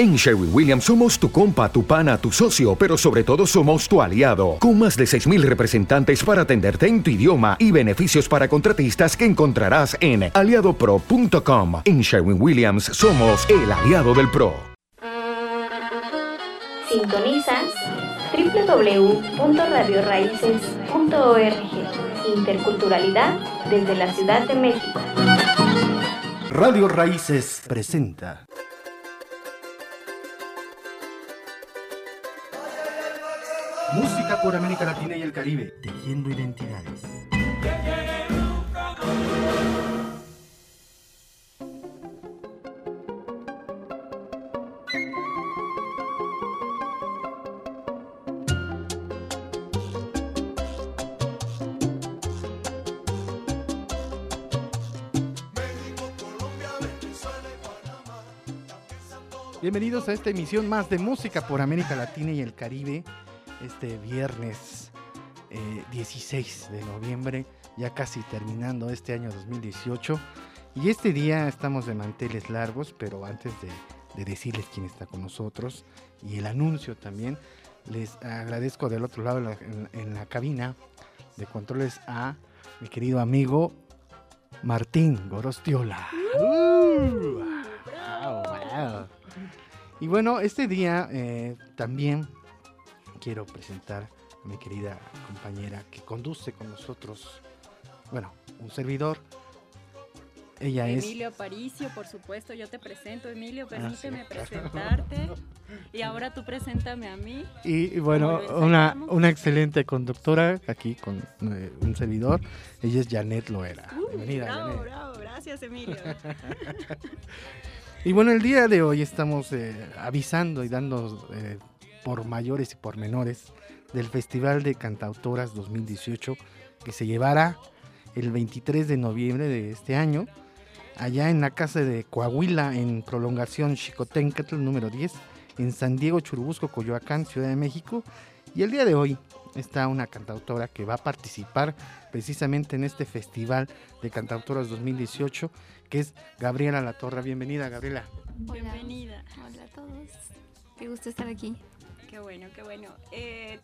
En Sherwin Williams somos tu compa, tu pana, tu socio, pero sobre todo somos tu aliado, con más de 6.000 representantes para atenderte en tu idioma y beneficios para contratistas que encontrarás en aliadopro.com. En Sherwin Williams somos el aliado del PRO. Sintonizas www.radioraíces.org. Interculturalidad desde la Ciudad de México. Radio Raíces presenta. Por América Latina y el Caribe, tejiendo identidades. Bienvenidos a esta emisión más de Música por América Latina y el Caribe. Este viernes eh, 16 de noviembre, ya casi terminando este año 2018. Y este día estamos de manteles largos, pero antes de, de decirles quién está con nosotros y el anuncio también, les agradezco del otro lado en la, en- en la cabina de controles a mi querido amigo Martín Gorostiola. Uh, wow, wow. Y bueno, este día eh, también quiero presentar a mi querida compañera que conduce con nosotros, bueno, un servidor. Ella es... Emilio Aparicio, por supuesto, yo te presento, Emilio, permíteme Ah, sí, claro. presentarte. Y ahora tú preséntame a mí. Y, bueno, una, una excelente conductora aquí con eh, un servidor. Ella es Janet Loera. Bienvenida, bravo, Janet. bravo, gracias Emilio. Y bueno, el día de hoy estamos eh, avisando y dando eh, por mayores y por menores del Festival de Cantautoras 2018 que se llevará el 23 de noviembre de este año allá en la casa de Coahuila en prolongación Chicotencatl número 10 en San Diego, Churubusco, Coyoacán, Ciudad de México. Y el día de hoy está una cantautora que va a participar precisamente en este Festival de Cantautoras 2018 que es Gabriela La Torre. Bienvenida, Gabriela. Bienvenida. Hola a todos. Qué gusto estar aquí. Qué bueno, qué bueno. Eh,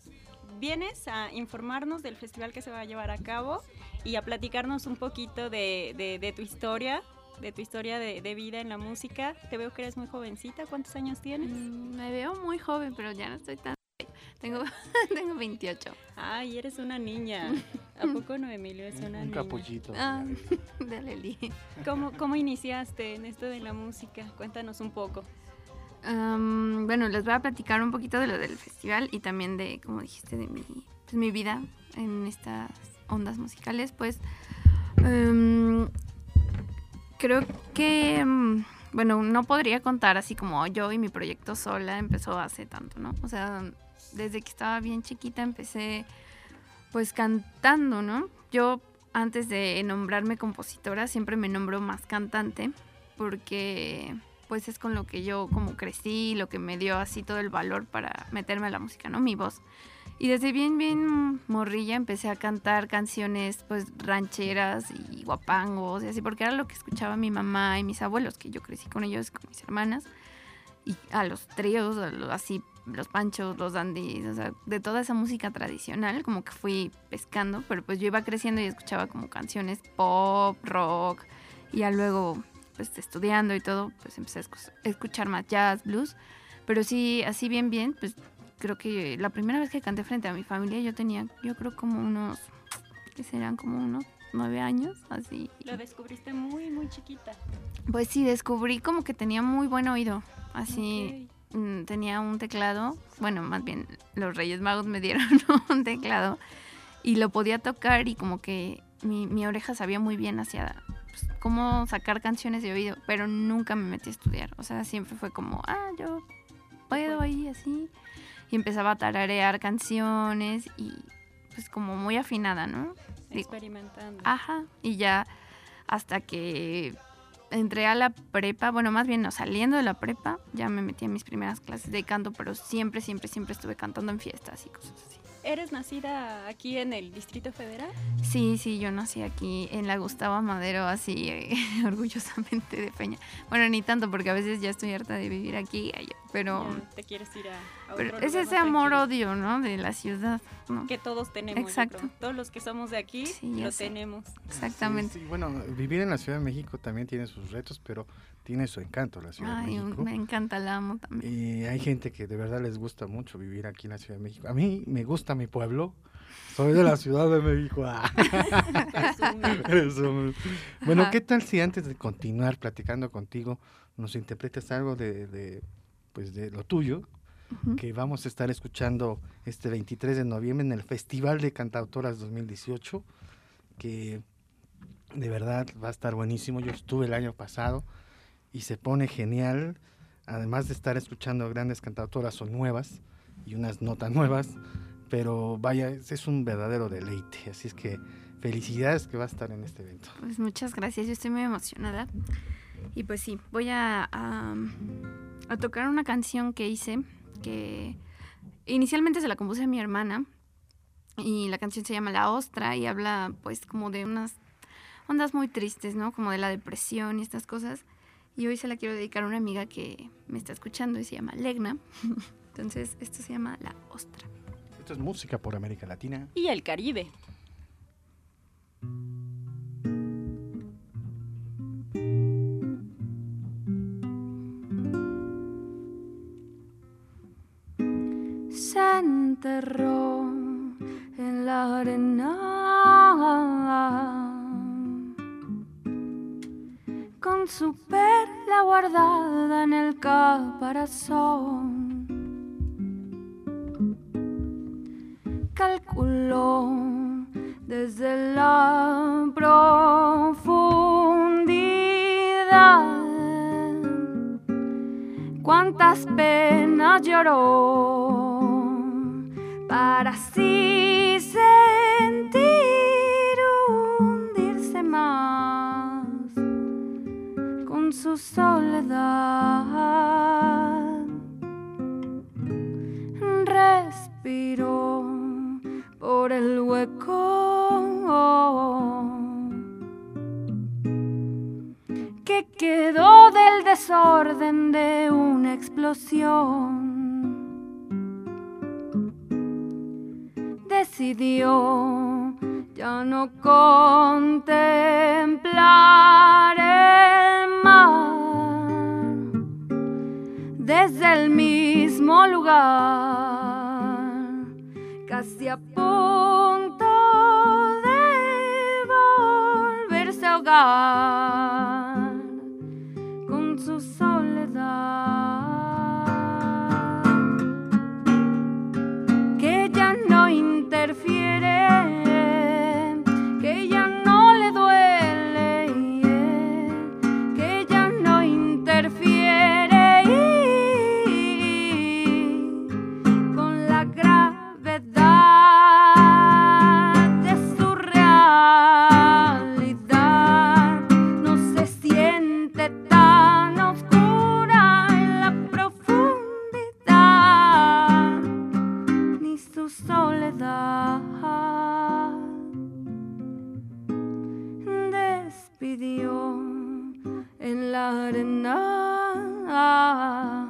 vienes a informarnos del festival que se va a llevar a cabo y a platicarnos un poquito de, de- de tu historia, de tu historia de, de vida en la música. Te veo que eres muy jovencita. ¿Cuántos años tienes? Mm, Me veo muy joven, pero ya no estoy tan. Tengo, tengo 28. Ay, eres una niña. ¿A poco no, Emilio? Es una Un niña. capullito. Ah, de Leli. ¿Cómo, ¿Cómo iniciaste en esto de la música? Cuéntanos un poco. Bueno, les voy a platicar un poquito de lo del festival y también de, como dijiste, de mi, pues, mi vida en estas ondas musicales. Pues em, creo que, em, bueno, no podría contar así como yo y mi proyecto sola empezó hace tanto, ¿no? O sea, desde que estaba bien chiquita empecé pues cantando, ¿no? Yo antes de nombrarme compositora siempre me nombro más cantante porque pues es con lo que yo como crecí, lo que me dio así todo el valor para meterme a la música, ¿no? Mi voz. Y desde bien, bien morrilla empecé a cantar canciones pues rancheras y guapangos y así, porque era lo que escuchaba mi mamá y mis abuelos, que yo crecí con ellos, con mis hermanas. Y a los tríos, así, los panchos, los dandies, o sea, de toda esa música tradicional, como que fui pescando, pero pues yo iba creciendo y escuchaba como canciones pop, rock, y ya luego, pues estudiando y todo, pues empecé a escu- a escuchar más jazz, blues, pero sí, así bien, bien, pues creo que la primera vez que canté frente a mi familia yo tenía, yo creo como unos, que serán como unos nueve años, así. Lo descubriste muy, muy chiquita. Pues sí, descubrí como que tenía muy buen oído, así mm, tenía un teclado, bueno, más bien los Reyes Magos me dieron un teclado y lo podía tocar y como que mi, mi oreja sabía muy bien hacia cómo sacar canciones de oído, pero nunca me metí a estudiar, o sea, siempre fue como, ah, yo puedo ahí así y empezaba a tararear canciones y pues como muy afinada, ¿no? Experimentando. Ajá, y ya hasta que entré a la prepa, bueno, más bien no, saliendo de la prepa, ya me metí a mis primeras clases de canto, pero siempre, siempre, siempre estuve cantando en fiestas y cosas así. ¿Eres nacida aquí en el Distrito Federal? Sí, sí, yo nací aquí en la Gustavo Madero, así eh, orgullosamente de Peña. Bueno, ni tanto, porque a veces ya estoy harta de vivir aquí, ay, pero, Ya te quieres ir a, a pero es ese amor-odio, ¿no? De la ciudad, ¿no? que todos tenemos. yo Exacto. creo. Todos los que somos de aquí Sí, lo sé. tenemos. Exactamente. Sí, sí, bueno, vivir en la Ciudad de México también tiene sus retos, pero tiene su encanto la Ciudad Ay, de México. me encanta, la amo también. Y hay gente que de verdad les gusta mucho vivir aquí en la Ciudad de México. A mí me gusta mi pueblo. Soy de la Ciudad de México. Ah. Bueno, Ajá. ¿qué tal si antes de continuar platicando contigo nos interpretas algo de, de, pues de lo tuyo? Que vamos a estar escuchando este 23 de noviembre en el Festival de Cantautoras 2018, que de verdad va a estar buenísimo. Yo estuve el año pasado y se pone genial, además de estar escuchando grandes cantautoras o nuevas y unas notas nuevas, pero vaya, es, un verdadero deleite. Así es que felicidades que va a estar en este evento. Pues muchas gracias, yo estoy muy emocionada. Y pues sí, voy a, a tocar una canción que hice, que inicialmente se la compuse a mi hermana, y la canción se llama La Ostra y habla pues como de unas ondas muy tristes, ¿no? Como de la depresión y estas cosas. Y hoy se la quiero dedicar a una amiga que me está escuchando y se llama Legna. Entonces, esto se llama La Ostra. Esto es música por América Latina. Y el Caribe. se enterró en la arena con su perla guardada en el caparazón. Calculó desde la profundidad cuántas penas lloró para así sentir su soledad. Respiró por el hueco que quedó del desorden de una explosión. Decidió ya no contemplar desde el mismo lugar, casi a punto de volverse a ahogar en la arena.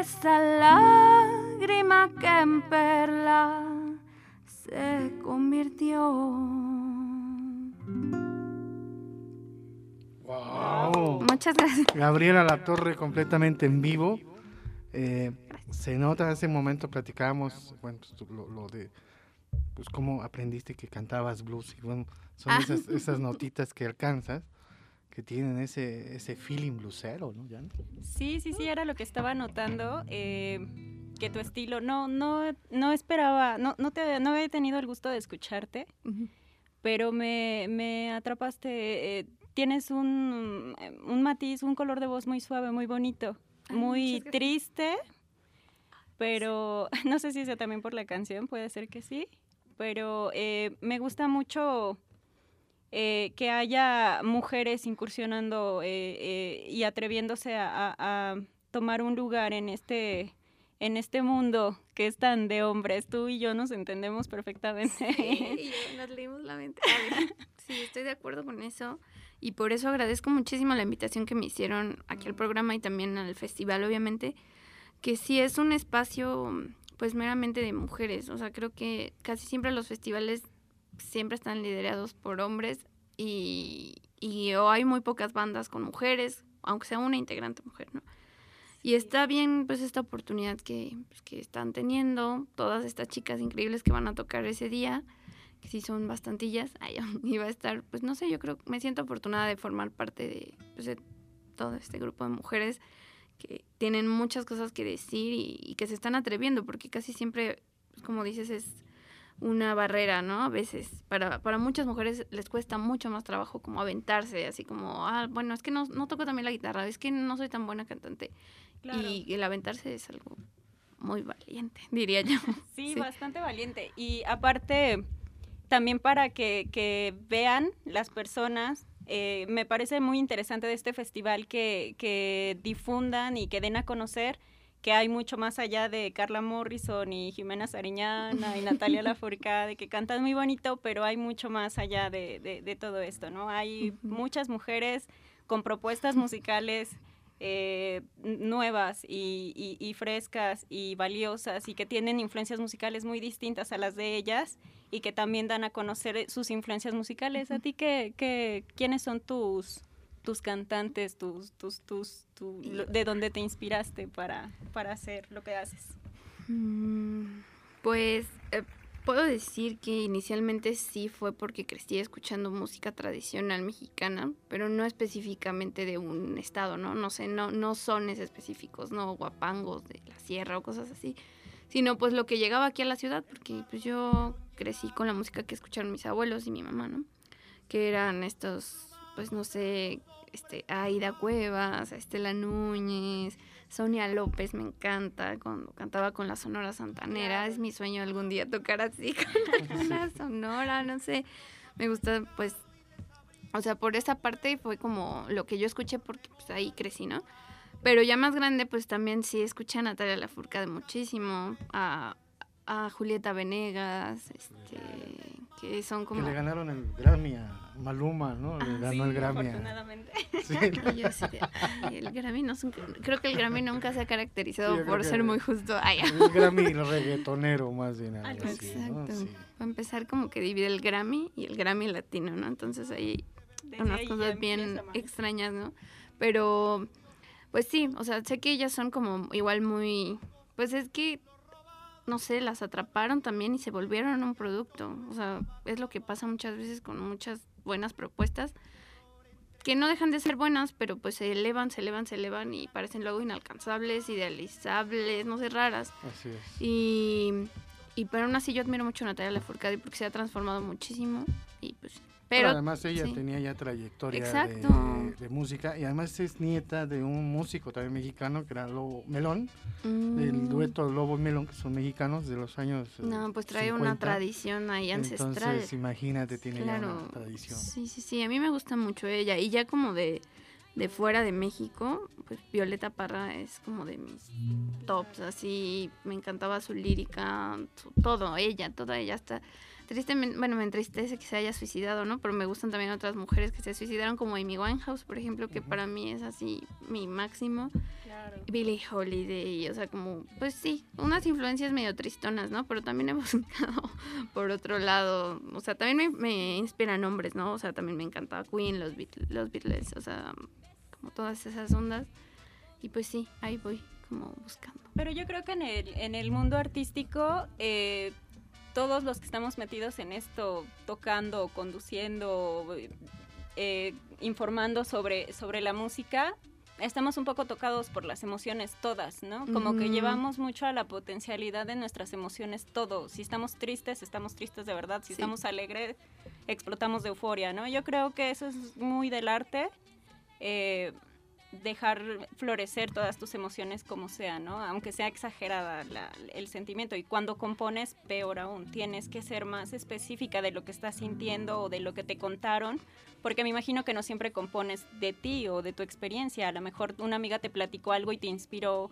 Esa lágrima que en perla se convirtió. ¡Wow! Muchas gracias. Gabriela La Torre completamente en vivo. Eh, se nota, en ese momento platicábamos, bueno, pues, lo, lo de, pues cómo aprendiste que cantabas blues. Y bueno, son Ah. esas, esas notitas que alcanzas que tienen ese, ese feeling bluesero, ¿no, Jan? Sí, sí, sí, era lo que estaba notando. eh, que tu estilo, no, no, no esperaba, no, no, te, no había tenido el gusto de escucharte, pero me, me atrapaste. eh, tienes un, un matiz, un color de voz muy suave, muy bonito, Ay, muy triste, pero no sé si sea también por la canción, puede ser que sí, pero eh, me gusta mucho eh, que haya mujeres incursionando eh, eh, y atreviéndose a, a- a tomar un lugar en este en este mundo que es tan de hombres. Tú y yo nos entendemos perfectamente. Sí, nos leímos la mente. Sí, estoy de acuerdo con eso. Y por eso agradezco muchísimo la invitación que me hicieron aquí al programa y también al festival, obviamente, que sí es un espacio pues meramente de mujeres. O sea, creo que casi siempre los festivales siempre están liderados por hombres y, y o hay muy pocas bandas con mujeres, aunque sea una integrante mujer, ¿no? Y está bien, pues, esta oportunidad que, pues, que están teniendo todas estas chicas increíbles que van a tocar ese día, que sí son bastantillas. Ay, iba a estar, pues, no sé, yo creo, me siento afortunada de formar parte de, pues, de todo este grupo de mujeres que tienen muchas cosas que decir y, y que se están atreviendo, porque casi siempre, pues, como dices, es una barrera, ¿no? A veces, para, para muchas mujeres les cuesta mucho más trabajo como aventarse, así como, ah, bueno, es que no, no toco también la guitarra, es que no soy tan buena cantante. Y el aventarse es algo muy valiente, diría yo. Sí, bastante valiente. Y aparte, también para que, que vean las personas, eh, me parece muy interesante de este festival que, que difundan y que den a conocer que hay mucho más allá de Carla Morrison y Jimena Sariñana y Natalia Lafourcade, que cantan muy bonito, pero hay mucho más allá de, de, todo esto, ¿no? Hay muchas mujeres con propuestas musicales eh, nuevas y, y, frescas y valiosas y que tienen influencias musicales muy distintas a las de ellas y que también dan a conocer sus influencias musicales. ¿A ti qué, qué, quiénes son tus tus cantantes, tus, tus, tus, de dónde te inspiraste para, para hacer lo que haces? Mm, pues eh, puedo decir que inicialmente sí fue porque crecí escuchando música tradicional mexicana, pero no específicamente de un estado, ¿no? No sé, no, no sones específicos, no guapangos de la sierra o cosas así, sino pues lo que llegaba aquí a la ciudad, porque pues yo crecí con la música que escucharon mis abuelos y mi mamá, ¿no? Que eran estos pues no sé, este, Aida Cuevas, Estela Núñez, Sonia López me encanta, cuando cantaba con la Sonora Santanera, es mi sueño algún día tocar así con la Sonora, no sé, me gusta pues, o sea, por esa parte fue como lo que yo escuché porque pues ahí crecí, ¿no? Pero ya más grande pues también sí escuché a Natalia Lafourcade muchísimo, a, a Julieta Venegas, este, que son como... Que le ganaron el Grammy a Maluma, ¿no? Le ah, ganó el Grammy. Afortunadamente. Sí. el Grammy no creo que el Grammy nunca se ha caracterizado por ser muy justo. Ay, el Grammy reggaetonero más bien. Exacto. Para empezar como que divide el Grammy y el Grammy latino, ¿no? Entonces ahí unas cosas bien extrañas, ¿no? Pero pues sí, o sea, sé que ellas son como igual muy pues es que no sé, las atraparon también y se volvieron un producto. O sea, es lo que pasa muchas veces con muchas buenas propuestas que no dejan de ser buenas, pero pues se elevan, se elevan, se elevan y parecen luego inalcanzables, idealizables, no sé, raras. Así es. Y, y pero aún así yo admiro mucho a Natalia Lafourcade porque se ha transformado muchísimo y pues pero, además ella tenía ya trayectoria de, música y además es nieta de un músico también mexicano que era Lobo Melón, del mm. dueto Lobo Melón, que son mexicanos de los años. No, pues trae una tradición ahí ancestral. Entonces, imagínate, tiene ya una tradición. Sí, sí, sí, a mí me gusta mucho ella y ya como de, de fuera de México, pues Violeta Parra es como de mis tops, así, me encantaba su lírica, todo, ella, toda ella, hasta tristemente, bueno, me entristece que se haya suicidado, ¿no? Pero me gustan también otras mujeres que se suicidaron, como Amy Winehouse, por ejemplo, que para mí es así mi máximo. Claro. Billie Holiday, o sea, como, pues sí, unas influencias medio tristonas, ¿no? Pero también he buscado por otro lado, o sea, también me, me inspiran hombres, ¿no? O sea, también me encantaba Queen, los Beatles, los Beatles, o sea, como todas esas ondas. Y pues sí, ahí voy como buscando. Pero yo creo que en el, en el mundo artístico eh, todos los que estamos metidos en esto, tocando, conduciendo, eh, informando sobre, sobre la música, estamos un poco tocados por las emociones todas, ¿no? Como que llevamos mucho a la potencialidad de nuestras emociones todo. Si estamos tristes, estamos tristes de verdad. Si estamos alegres, explotamos de euforia, ¿no? Yo creo que eso es muy del arte. Eh, dejar florecer todas tus emociones como sea, ¿no? Aunque sea exagerada el sentimiento. Y cuando compones, peor aún, tienes que ser más específica de lo que estás sintiendo o de lo que te contaron, porque me imagino que no siempre compones de ti o de tu experiencia. A lo mejor una amiga te platicó algo y te inspiró,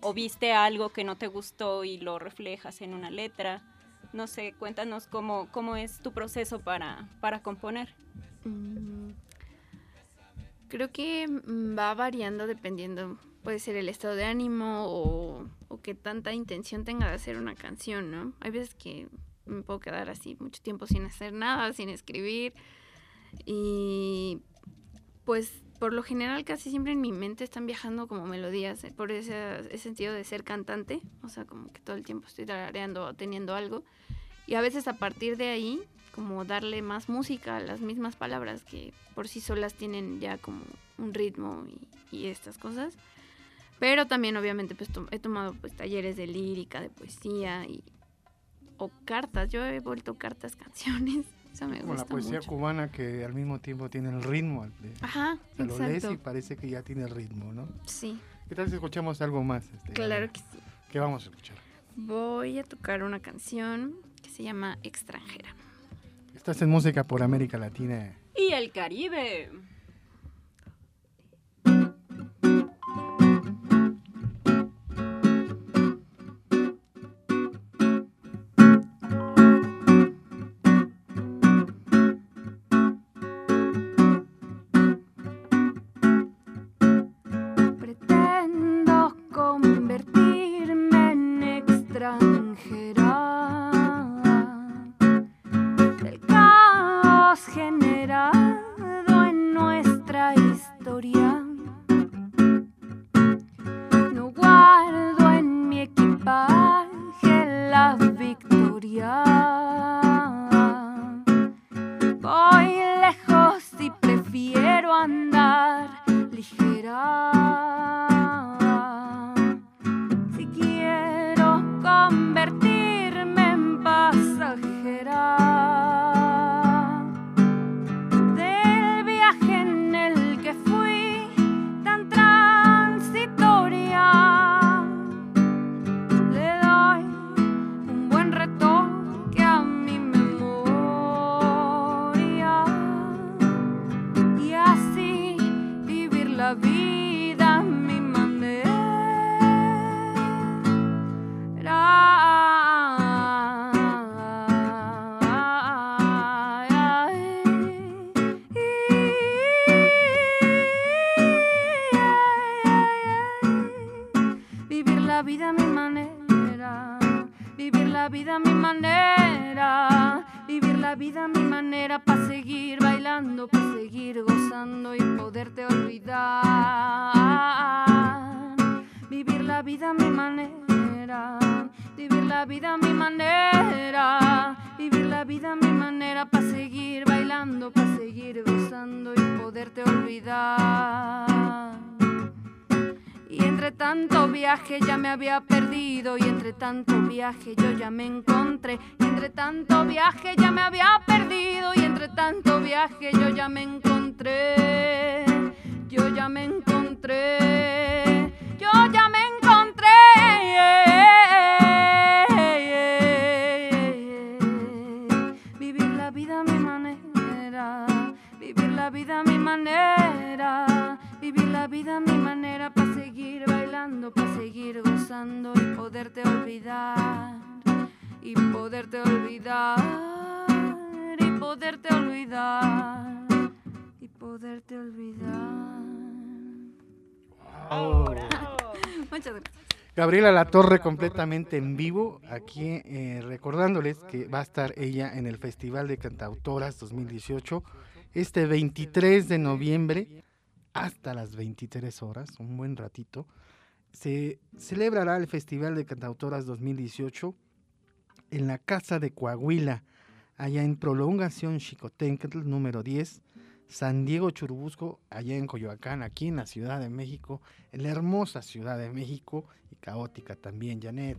o viste algo que no te gustó y lo reflejas en una letra. No sé, cuéntanos cómo, cómo es tu proceso para, para componer. Mm, Creo que mm, va variando dependiendo, puede ser el estado de ánimo o, o que tanta intención tenga de hacer una canción, ¿no? Hay veces que me puedo quedar así mucho tiempo sin hacer nada, sin escribir y pues por lo general casi siempre en mi mente están viajando como melodías, eh, por ese, ese sentido de ser cantante, o sea, como que todo el tiempo estoy tarareando o teniendo algo. Y a veces a partir de ahí, como darle más música a las mismas palabras que por sí solas tienen ya como un ritmo y, y estas cosas. Pero también obviamente pues to- he tomado pues talleres de lírica, de poesía y o cartas. Yo he vuelto cartas canciones. Eso me Como la gusta poesía mucho. cubana que al mismo tiempo tiene el ritmo. de- Ajá, te lo lees y parece que ya tiene el ritmo, ¿no? Sí, ¿Qué tal si escuchamos algo más? este, claro Gabriela? que sí. ¿Qué vamos a escuchar? Voy a tocar una canción que se llama Extranjera. Estás en Música por América Latina. Y el Caribe. La vida a mi manera, vivir la vida a mi manera para seguir bailando, para seguir gozando y poderte olvidar. Y entre tanto viaje ya me había perdido y entre tanto viaje yo ya me encontré. Y entre tanto viaje ya me había perdido y entre tanto viaje yo ya me encontré. Yo ya me encontré. Yo ya me. Vida a mi manera. Vivir la vida a mi manera para seguir bailando, para seguir gozando y poderte olvidar. Y poderte olvidar. Y poderte olvidar. Y poderte olvidar. Bravo. Muchas gracias. Gabriela La Torre completamente en vivo, aquí eh, recordándoles que va a estar ella en el Festival de Cantautoras 2018 este 23 de noviembre hasta las 23 horas, un buen ratito. Se celebrará el Festival de Cantautoras 2018 en la Casa de Coahuila, allá en Prolongación Chicotencatl número 10, San Diego Churubusco, allá en Coyoacán, aquí en la Ciudad de México, en la hermosa Ciudad de México y caótica también, Janet.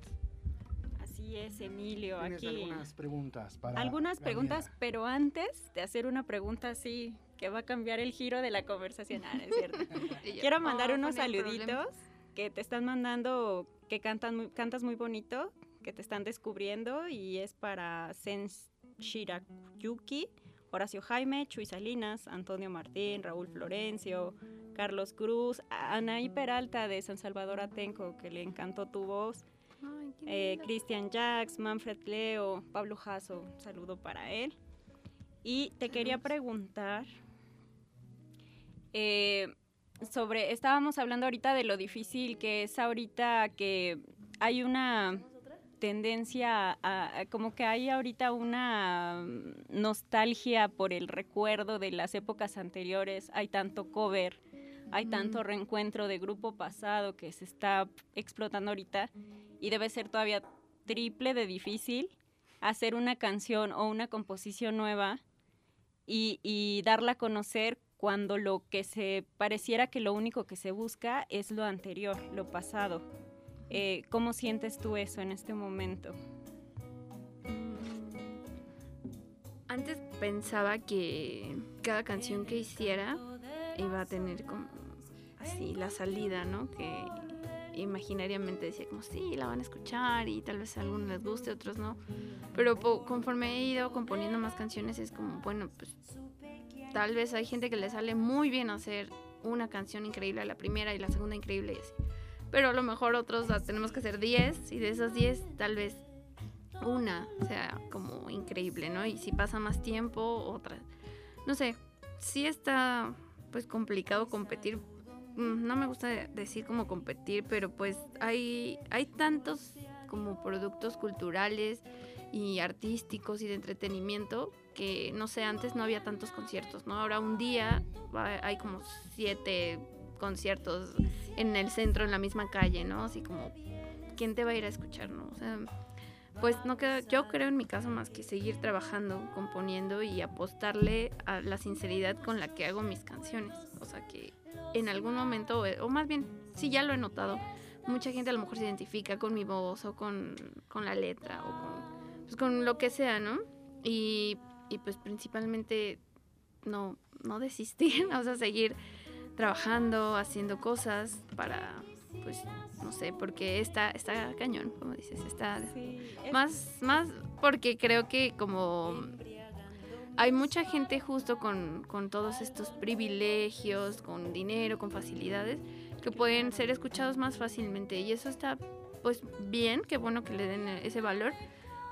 Así es, Emilio. ¿Tienes Aquí algunas preguntas para algunas Gabriela? preguntas, pero antes de hacer una pregunta así que va a cambiar el giro de la conversación, ah, es cierto. Quiero mandar Oh, unos el problema. saluditos que te están mandando, que cantan muy, cantas muy bonito, que te están descubriendo y es para Sens Shirayuki, Horacio Jaime, Chuy Salinas, Antonio Martín, Raúl Florencio, Carlos Cruz, Anaí Peralta de San Salvador Atenco, que le encantó tu voz, eh. Cristian Jax, Manfred Leo, Pablo Jasso, saludo para él. Y te quería preguntar, Eh, sobre, estábamos hablando ahorita de lo difícil que es ahorita que hay una tendencia a, como que hay ahorita una nostalgia por el recuerdo de las épocas anteriores, hay tanto cover, hay tanto reencuentro de grupo pasado que se está explotando ahorita y debe ser todavía triple de difícil hacer una canción o una composición nueva y, y darla a conocer cuando lo que se pareciera que lo único que se busca es lo anterior, lo pasado. Eh, ¿Cómo sientes tú eso en este momento? Antes pensaba que cada canción que hiciera iba a tener como así la salida, ¿no? Que imaginariamente decía como sí, la van a escuchar y tal vez a algunos les guste, otros no. Pero conforme he ido componiendo más canciones es como, bueno, pues tal vez hay gente que le sale muy bien hacer una canción increíble a la primera y la segunda increíble y así pero a lo mejor otros tenemos que hacer 10 y de esas 10 tal vez una sea como increíble, ¿no? Y si pasa más tiempo, otra. No sé, sí está pues complicado competir. Mm, no me gusta decir como competir, pero pues hay, hay tantos como productos culturales y artísticos y de entretenimiento que no sé, antes no había tantos conciertos, ¿no? Ahora un día hay como siete conciertos en el centro, en la misma calle, ¿no? Así como, ¿quién te va a ir a escuchar, no? O sea, pues no queda, yo creo en mi caso más que seguir trabajando, componiendo y apostarle a la sinceridad con la que hago mis canciones. O sea que en algún momento, o más bien, sí ya lo he notado, mucha gente a lo mejor se identifica con mi voz o con, con la letra o con, pues con lo que sea, ¿no? Y, y pues principalmente no, no desistir, o sea, seguir trabajando, haciendo cosas para, pues, no sé, porque está, está cañón, como dices, está más, más porque creo que como hay mucha gente justo con, con todos estos privilegios, con dinero, con facilidades, que pueden ser escuchados más fácilmente. Y eso está pues bien, qué bueno que le den ese valor,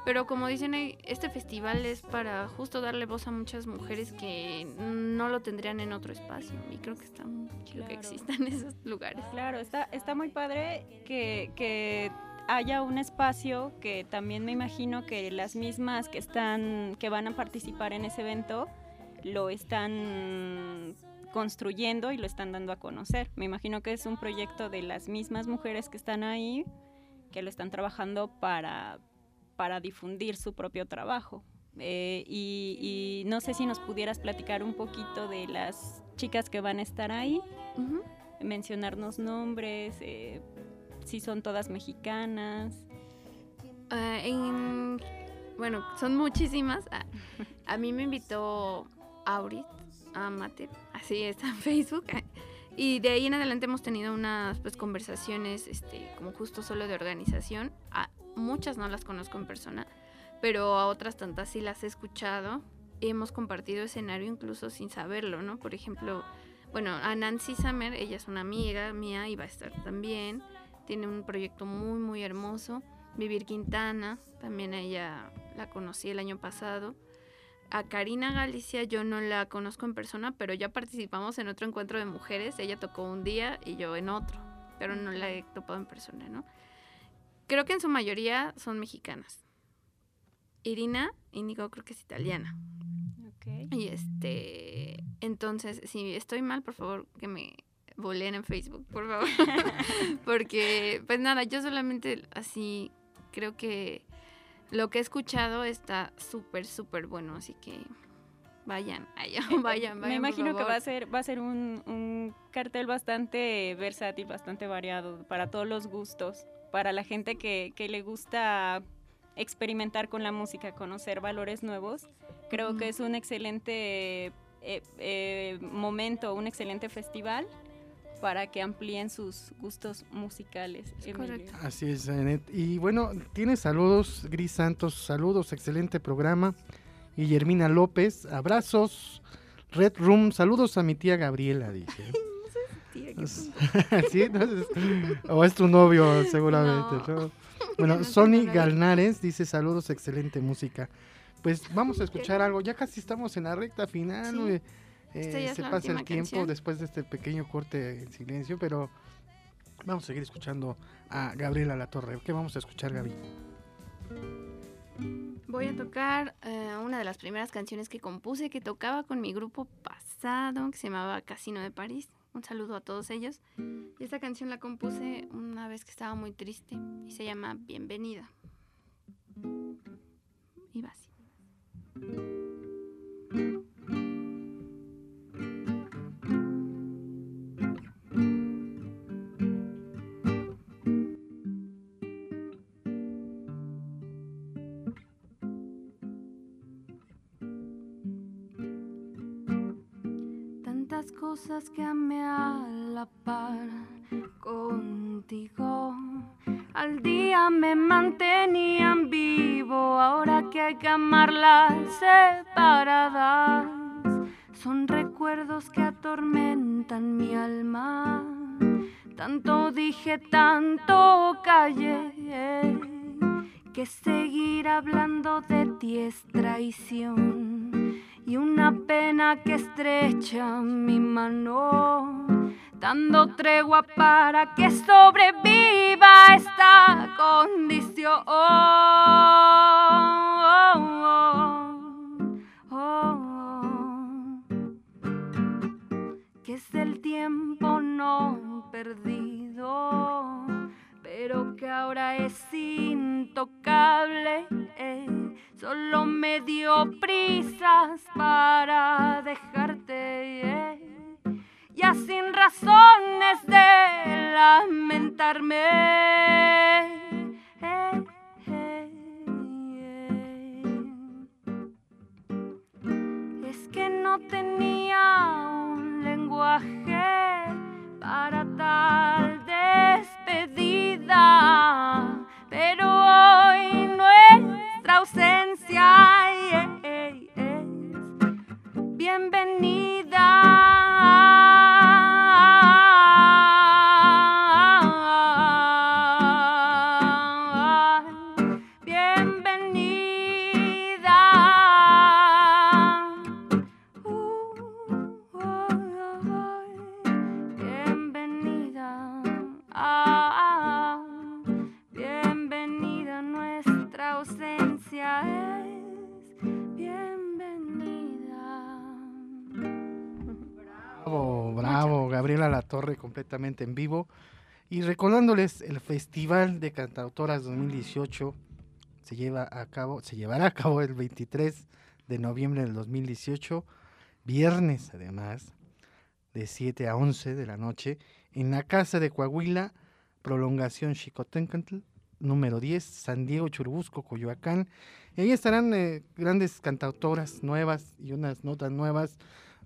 pero como dicen, este festival es para justo darle voz a muchas mujeres que no lo tendrían en otro espacio. Y creo que está muy chido que existan esos lugares. Claro, está, está muy padre que, que haya un espacio que también me imagino que las mismas que están, que van a participar en ese evento, lo están construyendo y lo están dando a conocer. Me imagino que es un proyecto de las mismas mujeres que están ahí, que lo están trabajando para para difundir su propio trabajo. Eh, y, no sé si nos pudieras platicar un poquito de las chicas que van a estar ahí, mencionarnos nombres, eh, si son todas mexicanas. Ah, bueno, son muchísimas. Ah, a mí me invitó Aurit a Mate, así está en Facebook. Y de ahí en adelante hemos tenido unas pues, conversaciones este, como justo solo de organización. Ah, muchas no las conozco en persona, pero a otras tantas sí las he escuchado. Hemos compartido escenario incluso sin saberlo, ¿no? Por ejemplo, bueno, a Nancy Summer, ella es una amiga mía y va a estar también. Tiene un proyecto muy, muy hermoso. Vivir Quintana, también a ella la conocí el año pasado. A Karina Galicia yo no la conozco en persona, pero ya participamos en otro encuentro de mujeres. Ella tocó un día y yo en otro, pero no la he topado en persona, ¿no? Creo que en su mayoría son mexicanas. Irina Inigo creo que es italiana. Okay. Y este, entonces, si estoy mal, por favor, que me volen en Facebook, por favor. Porque, pues nada, yo solamente así creo que lo que he escuchado está súper, súper bueno, así que vayan, vayan, vayan, Me imagino que va a ser, va a ser un, un cartel bastante versátil, bastante variado, para todos los gustos para la gente que, le gusta experimentar con la música, conocer valores nuevos, creo que es un excelente eh, eh, momento, un excelente festival para que amplíen sus gustos musicales. Correcto. Así es, Janet. Y bueno, tiene saludos, Gris Santos, saludos, excelente programa. Guillermina López, abrazos. Red Room, saludos a mi tía Gabriela, dice. ¿Sí? o es tu novio, seguramente. Bueno, Sony Galnares dice saludos, excelente música. Pues vamos a escuchar algo. Ya casi estamos en la recta final. Ya Eh, se pasa el tiempo canción. después de este pequeño corte en silencio, pero vamos a seguir escuchando a Gabriela Latorre. ¿Qué vamos a escuchar, Gaby? Voy a tocar eh, una de las primeras canciones que compuse, que tocaba con mi grupo pasado, que se llamaba Casino de París. Un saludo a todos ellos. Y esta canción la compuse una vez que estaba muy triste y se llama Bienvenida. Y va así. Cosas que amé a la par contigo. Al día me mantenían vivo, ahora que hay que amarlas separadas. Son recuerdos que atormentan mi alma. Tanto dije, tanto callé, que seguir hablando de ti es traición y una pena que estrecha mi mano, dando tregua para que sobreviva esta condición. Que es el tiempo no perdido, pero que ahora es intocable. eh. Solo me dio prisas para dejarte. eh. Ya sin razones de lamentarme. eh, eh, eh. Es que no tenía un lenguaje para tal despedida, pero es bienvenida. Completamente en vivo. Y recordándoles, el Festival de Cantautoras 2018 se lleva a cabo, se llevará a cabo el 23 de noviembre del 2018, viernes además, de 7 a 11 de la noche, en la Casa de Coahuila, prolongación Xicotencatl, número 10, San Diego, Churubusco, Coyoacán. Y ahí estarán eh, grandes cantautoras nuevas y unas notas nuevas.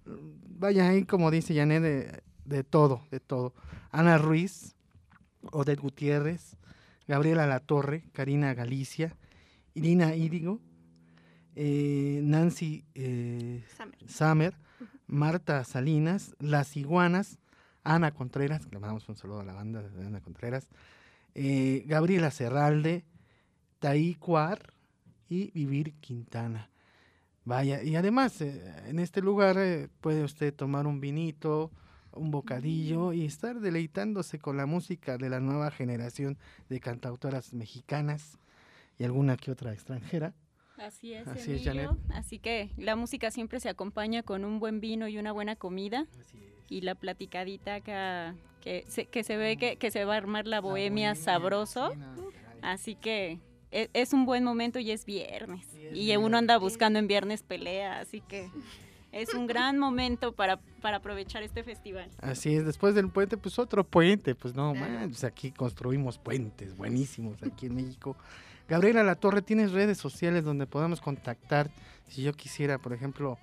Vaya ahí, como dice Janet, de, de todo, de todo. Ana Ruiz, Odette Gutiérrez, Gabriela Latorre, Karina Galicia, Irina Írigo, eh, Nancy eh, Summer. Summer, Marta Salinas, Las Iguanas, Ana Contreras, le mandamos un saludo a la banda de Ana Contreras, eh, Gabriela Cerralde, Taí Cuar y Vivir Quintana. Vaya, y además eh, en este lugar puede usted tomar un vinito, un bocadillo y estar deleitándose con la música de la nueva generación de cantautoras mexicanas y alguna que otra extranjera. Así es, Así es, Emilio. Así que la música siempre se acompaña con un buen vino y una buena comida. Y la platicadita acá, que se, que se ve que, que se va a armar la bohemia sabroso. Así que e- es, un buen momento y es viernes. Es y uno anda buscando en viernes pelea, así que es un gran momento para, para aprovechar este festival. Así es, después del puente, pues otro puente, pues no, manches, aquí construimos puentes buenísimos aquí en México. Gabriela La Torre, ¿tienes redes sociales donde podamos contactar? Si yo quisiera, por ejemplo,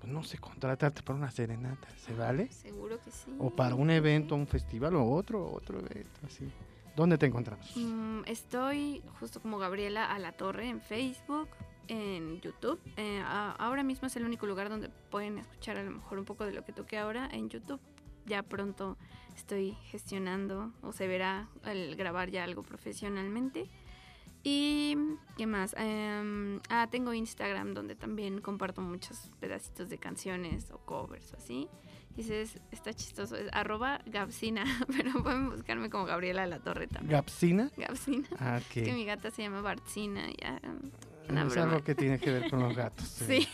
pues no sé, contratarte para una serenata, ¿se vale? Seguro que sí. O para un evento, un festival o otro, otro evento, así. ¿Dónde te encontramos? Mm, estoy justo como Gabriela a la Torre en Facebook, en YouTube. Eh, a- ahora mismo es el único lugar donde pueden escuchar a lo mejor un poco de lo que toqué ahora en YouTube. Ya pronto estoy gestionando o se verá el grabar ya algo profesionalmente. Y, ¿qué más? Em, ah, tengo Instagram donde también comparto muchos pedacitos de canciones o covers o así. Dices, está chistoso, es arroba Gapsina, pero pueden buscarme como Gabriela La Torre también. ¿Gapsina? Gapsina. Ah, Es que que mi gata se llama Bartzina. Ya, una es broma. algo que tiene que ver con los gatos. Sí.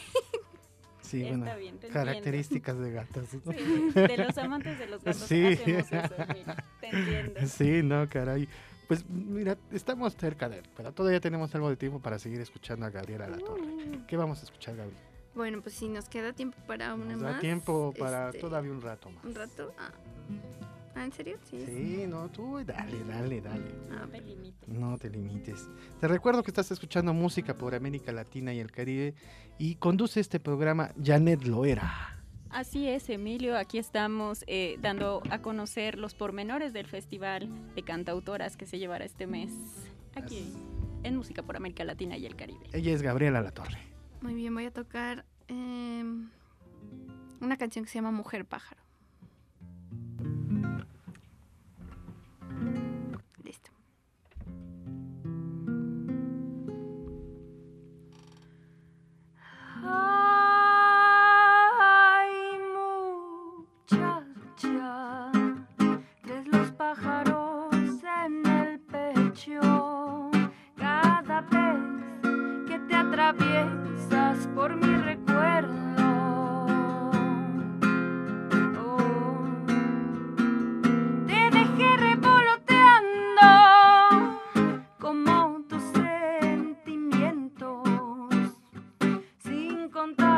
Sí, Está bueno, bien, te características de gatos. ¿no? Sí, de los amantes de los gatos Sí. hacemos eso, mira, te entiendo. Sí, no, caray. Pues mira, estamos cerca de él, pero todavía tenemos algo de tiempo para seguir escuchando a Gabriela La Torre. ¿Qué vamos a escuchar, Gabriel? Bueno, pues si nos queda tiempo para una Nos más. da tiempo para este, todavía un rato más. ¿Un rato? Ah. Ah, ¿en serio? Sí. Sí, no, tú dale, dale, dale. Ah, No te limites. No te limites. Te recuerdo que estás escuchando música por América Latina y el Caribe y conduce este programa Janet Loera. Así es, Emilio. Aquí estamos eh, dando a conocer los pormenores del Festival de Cantautoras que se llevará este mes aquí en Música por América Latina y el Caribe. Ella es Gabriela La Torre. Muy bien, voy a tocar em, una canción que se llama Mujer Pájaro. Sin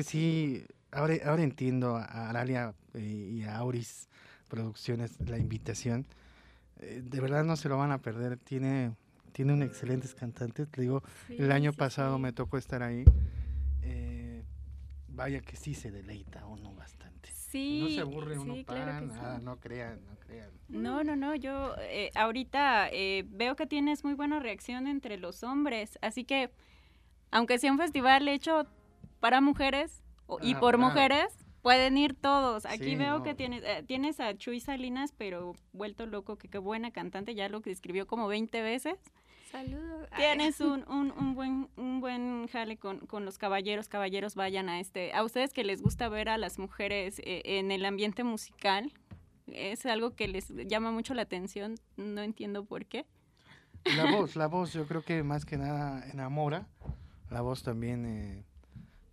que sí. Ahora, ahora entiendo a Aralia eh, y a Auris Producciones la invitación. Eh, de verdad no se lo van a perder. Tiene, tiene un excelentes cantantes. Te digo, el año sí, pasado sí. me tocó estar ahí. Eh, vaya que sí se deleita uno bastante. Sí, no se aburre uno sí, para claro que sí. nada, no crean, no crean. No, no, no, yo eh, ahorita eh, veo que tienes muy buena reacción entre los hombres, así que aunque sea un festival hecho para mujeres y Ah, por claro. mujeres, pueden ir todos. Aquí Sí, veo no. que tienes, eh, tienes a Chuy Salinas, pero vuelto loco, que qué buena cantante, ya lo que escribió como 20 veces. Saludos. Tienes un, un, un buen, un buen jale con, con los caballeros. Caballeros, vayan a este. A ustedes que les gusta ver a las mujeres eh, en el ambiente musical, es algo que les llama mucho la atención. No entiendo por qué. La voz, la voz, yo creo que más que nada enamora. La voz también, eh,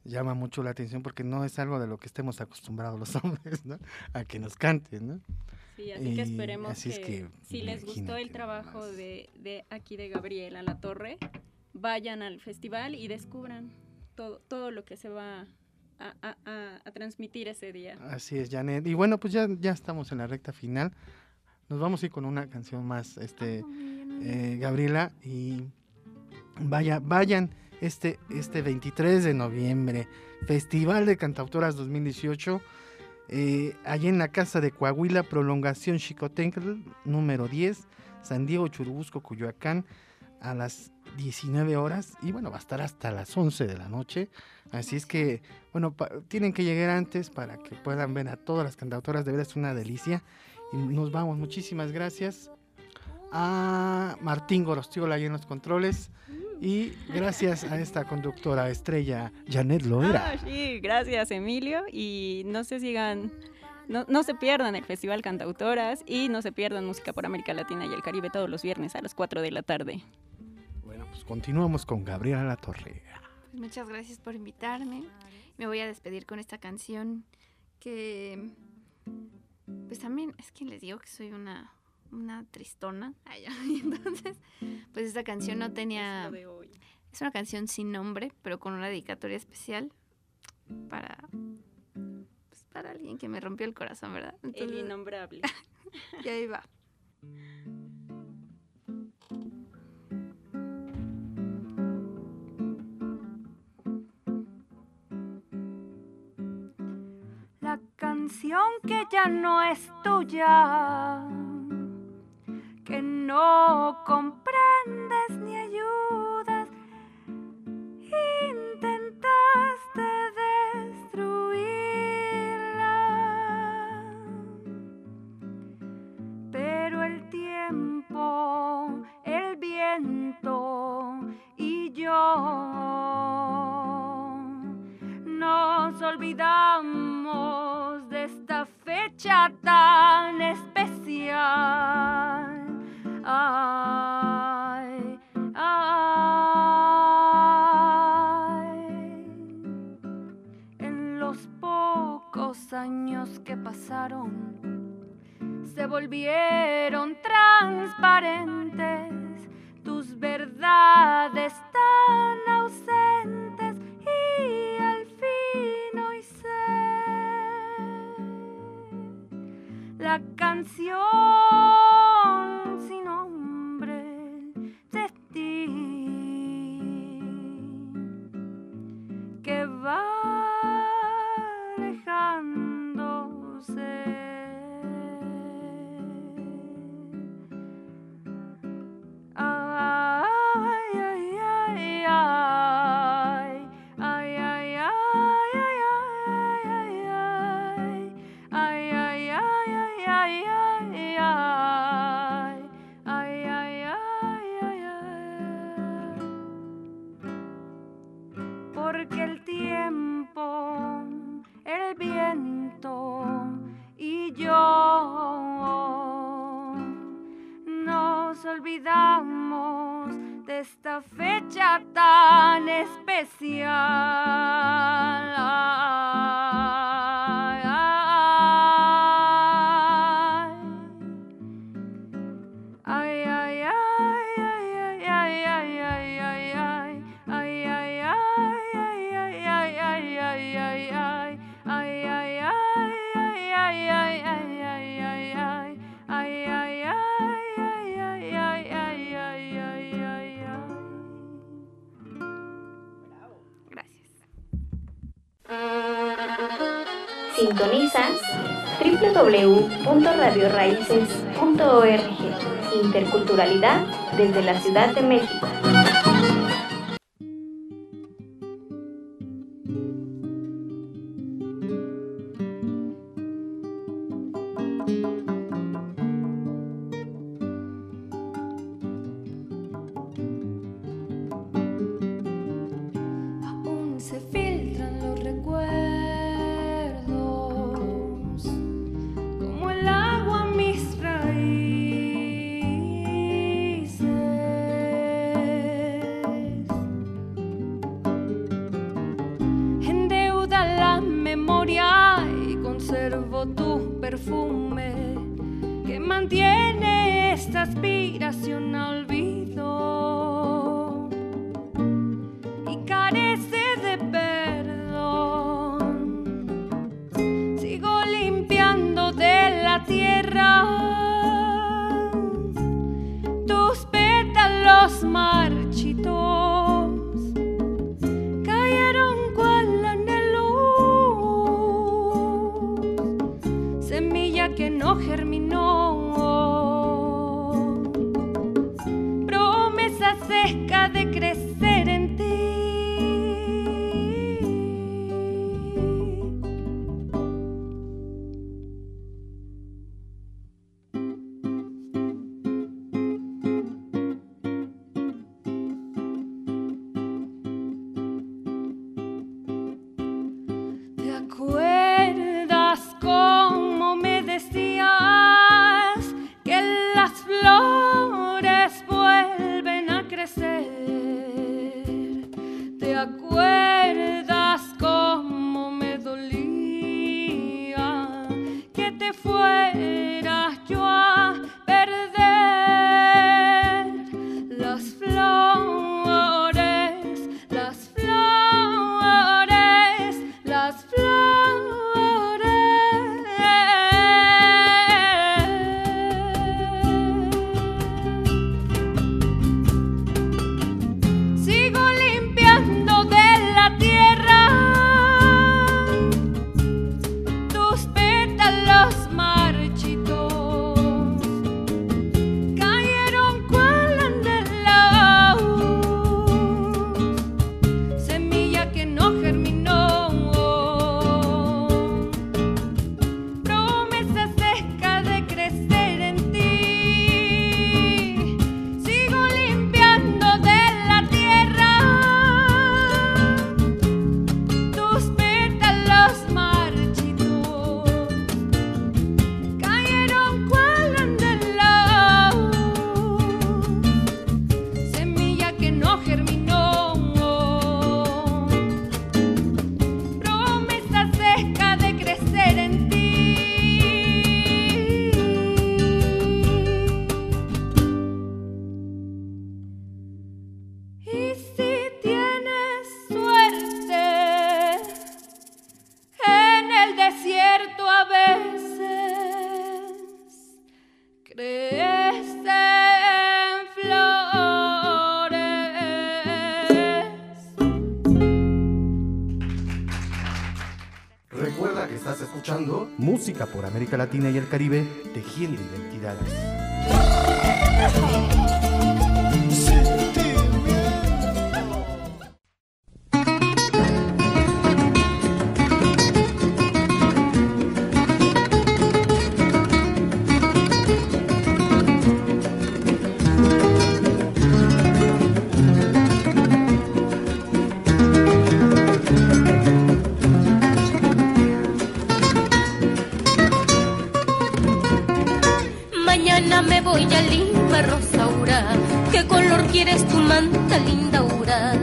llama mucho la atención porque no es algo de lo que estemos acostumbrados los hombres, ¿no? A que nos canten, ¿no? Sí, así que esperemos así es que, que si les gustó el trabajo de, de aquí de Gabriela La Torre, vayan al festival y descubran todo, todo lo que se va a, a- a- a transmitir ese día. Así es, Janet. Y bueno, pues ya, ya estamos en la recta final. Nos vamos a ir con una canción más, este, Ah, eh, Gabriela. Y vaya, vayan este, este 23 de noviembre, Festival de Cantautoras 2018. eh, allí en la Casa de Coahuila, Prolongación Chicotencl, número 10, San Diego, Churubusco, Cuyoacán, a las 19 horas. Y bueno, va a estar hasta las 11 de la noche. Así es que, bueno, tienen que llegar antes para que puedan ver a todas las cantautoras. De verdad es una delicia. Y nos vamos. Muchísimas gracias a Martín Gorostiola ahí en los controles. Y gracias a esta conductora estrella, Janet Loera. Ah, sí, gracias Emilio y no se sigan, no, no se pierdan el Festival Cantautoras y no se pierdan Música por América Latina y el Caribe todos los viernes a las 4 de la tarde. Bueno, pues continuamos con Gabriela La Torre. Pues muchas gracias por invitarme. Me voy a despedir con esta canción que, pues también es que les digo que soy una, una tristona. Y Entonces, pues esta canción no tenía... Es lo de hoy. Es una canción sin nombre, pero con una dedicatoria especial para, pues, para alguien que me rompió el corazón, ¿verdad? El innombrable. y ahí va. La canción que ya no es tuya, no comprendes ni ayudas, intentaste destruirla. Pero el tiempo, el viento y yo nos olvidamos de esta fecha tan años que pasaron, se volvieron transparentes, tus verdades tan ausentes y al fin hoy sé. La canción Sintonizas www.radioraíces.org. Interculturalidad desde la Ciudad de México. América Latina y el Caribe, tejiendo identidades. Linda Aura?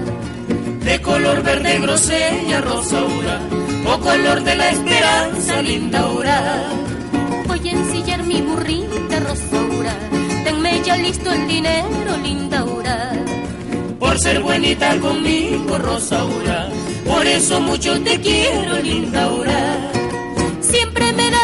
de color verde grosella, Rosaura, o color de la esperanza, linda Aura. Voy a ensillar mi burrita, Rosaura. Tenme ya listo el dinero, linda Aura. Por ser buenita conmigo, Rosaura, por eso mucho te quiero, linda Aura. Siempre me das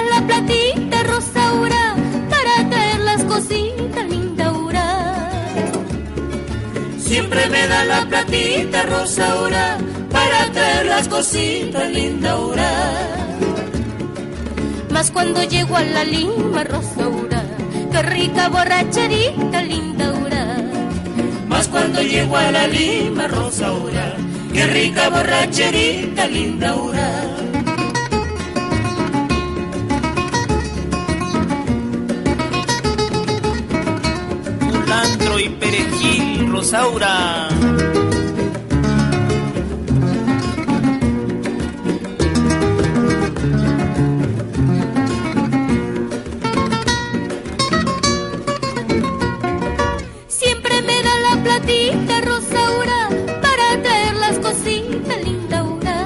Siempre me da la platita, Rosaura, para traer las cositas, linda Aura. Mas cuando llego a la Lima, Rosaura, qué rica borracherita, linda Aura. Más cuando llego a la Lima, Rosaura, qué rica borracherita, linda Aura. Rosaura. Siempre me da la platita, Rosaura, para traer las cositas, linda Aura.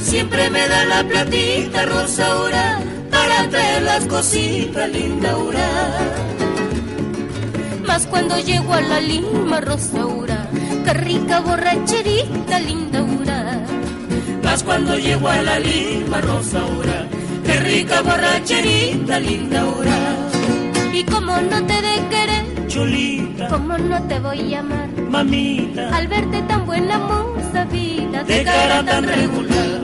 siempre me da la platita Rosaura para traer las cositas Lindaura. Más cuando llego a la Lima Rosaura, qué rica borracherita Lindaura. Más cuando llego a la Lima Rosaura, qué rica borracherita Lindaura. Y como no te de querer, Cholita, como no te voy a amar, mamita, al verte tan buena moza vida, de cara tan regular.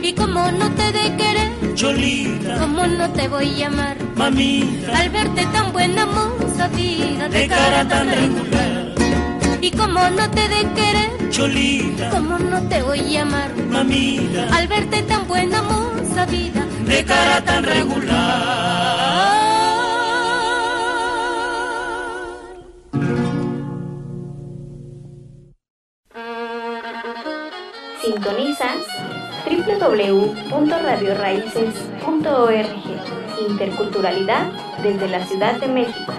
Y como no te de querer, Cholita, como no te voy a amar, mamita, al verte tan buena moza vida, de cara tan regular. Y como no te de querer, Cholita, como no te voy a amar, mamita, al verte tan buena moza vida, de cara tan regular. Sintonizas www.radioraíces.org. Interculturalidad desde la Ciudad de México.